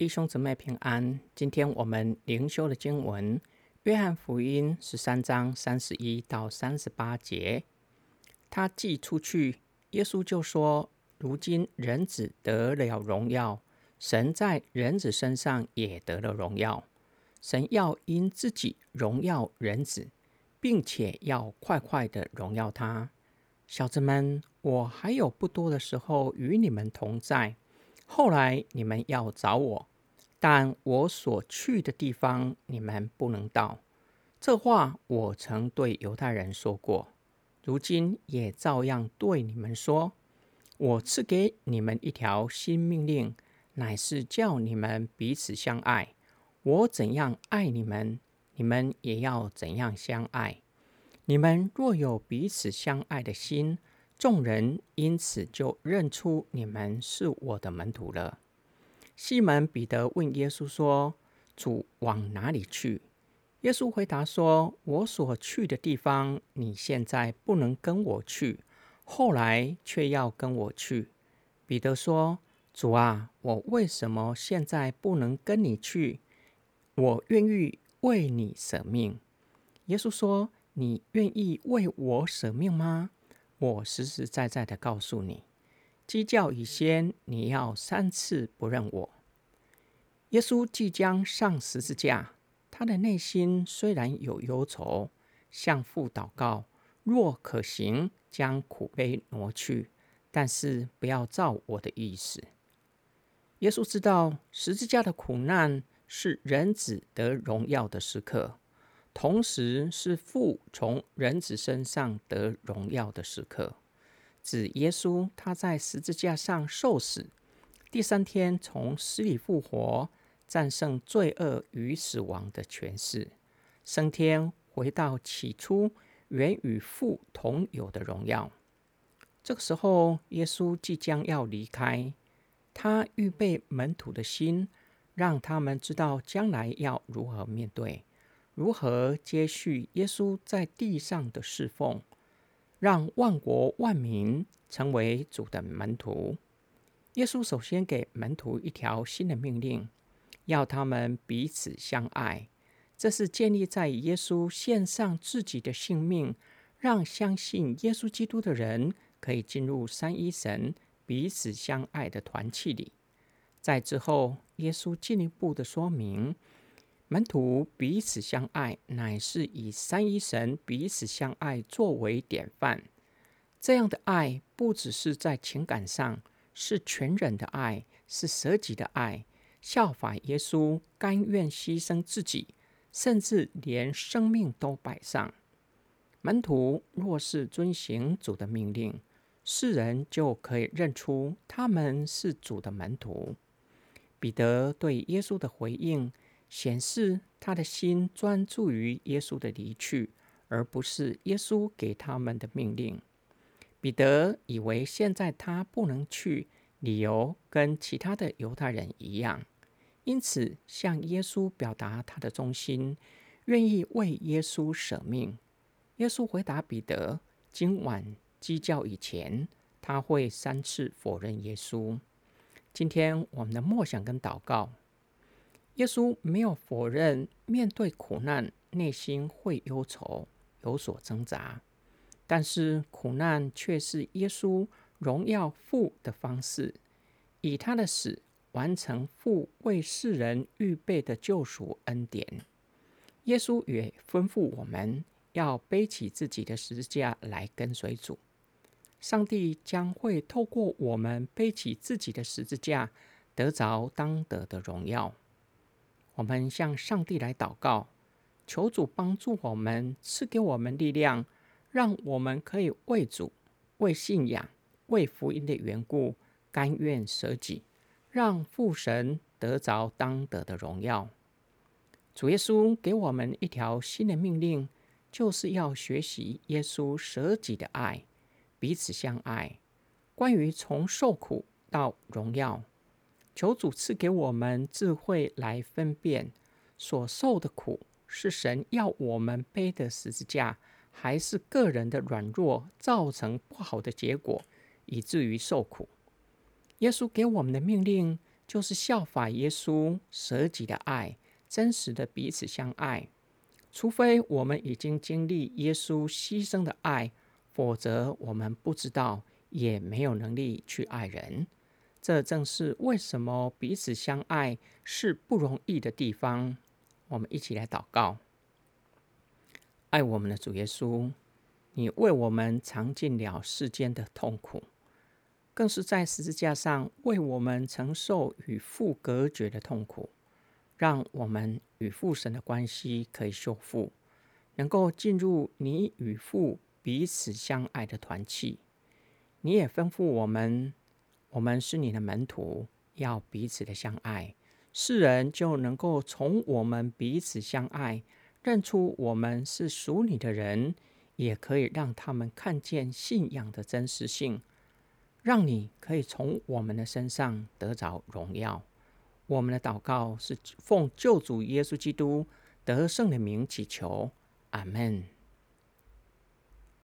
弟兄姊妹平安。今天我们灵修的经文，《约翰福音》十三章三十一到三十八节。他寄出去，耶稣就说：“如今人子得了荣耀，神在人子身上也得了荣耀。神要因自己荣耀人子，并且要快快的荣耀他。小子们，我还有不多的时候与你们同在。”后来你们要找我，但我所去的地方你们不能到。这话我曾对犹太人说过，如今也照样对你们说。我赐给你们一条新命令，乃是叫你们彼此相爱。我怎样爱你们，你们也要怎样相爱。你们若有彼此相爱的心，众人因此就认出你们是我的门徒了。西门彼得问耶稣说：“主往哪里去？”耶稣回答说：“我所去的地方，你现在不能跟我去，后来却要跟我去。”彼得说：“主啊，我为什么现在不能跟你去？我愿意为你舍命。”耶稣说：“你愿意为我舍命吗？”我实实在在的告诉你，鸡叫以先，你要三次不认我。耶稣即将上十字架，他的内心虽然有忧愁，向父祷告：若可行，将苦悲挪去，但是不要照我的意思。耶稣知道十字架的苦难是人子得荣耀的时刻。同时是父从人子身上得荣耀的时刻，指耶稣他在十字架上受死，第三天从死里复活，战胜罪恶与死亡的权势，升天回到起初原与父同有的荣耀。这个时候，耶稣即将要离开，他预备门徒的心，让他们知道将来要如何面对。如何接续耶稣在地上的侍奉，让万国万民成为主的门徒？耶稣首先给门徒一条新的命令，要他们彼此相爱。这是建立在耶稣献上自己的性命，让相信耶稣基督的人可以进入三一神彼此相爱的团契里。在之后，耶稣进一步的说明。门徒彼此相爱，乃是以三一神彼此相爱作为典范。这样的爱不只是在情感上，是全人的爱，是舍己的爱，效法耶稣，甘愿牺牲自己，甚至连生命都摆上。门徒若是遵行主的命令，世人就可以认出他们是主的门徒。彼得对耶稣的回应。显示他的心专注于耶稣的离去，而不是耶稣给他们的命令。彼得以为现在他不能去，理由跟其他的犹太人一样，因此向耶稣表达他的忠心，愿意为耶稣舍命。耶稣回答彼得：“今晚鸡叫以前，他会三次否认耶稣。”今天我们的默想跟祷告。耶稣没有否认面对苦难，内心会忧愁，有所挣扎。但是苦难却是耶稣荣耀父的方式，以他的死完成父为世人预备的救赎恩典。耶稣也吩咐我们要背起自己的十字架来跟随主。上帝将会透过我们背起自己的十字架，得着当得的荣耀。我们向上帝来祷告，求主帮助我们，赐给我们力量，让我们可以为主、为信仰、为福音的缘故，甘愿舍己，让父神得着当得的荣耀。主耶稣给我们一条新的命令，就是要学习耶稣舍己的爱，彼此相爱。关于从受苦到荣耀。求主赐给我们智慧来分辨所受的苦是神要我们背的十字架，还是个人的软弱造成不好的结果，以至于受苦。耶稣给我们的命令就是效法耶稣舍己的爱，真实的彼此相爱。除非我们已经经历耶稣牺牲的爱，否则我们不知道，也没有能力去爱人。这正是为什么彼此相爱是不容易的地方。我们一起来祷告：爱我们的主耶稣，你为我们尝尽了世间的痛苦。更是在十字架上为我们承受与父隔绝的痛苦，让我们与父神的关系可以修复，能够进入你与父彼此相爱的团契。你也吩咐我们，我们是你的门徒，要彼此的相爱，世人就能够从我们彼此相爱认出我们是属你的人，也可以让他们看见信仰的真实性。让你可以从我们的身上得着荣耀。我们的祷告是奉救主耶稣基督得胜的名祈求，阿门。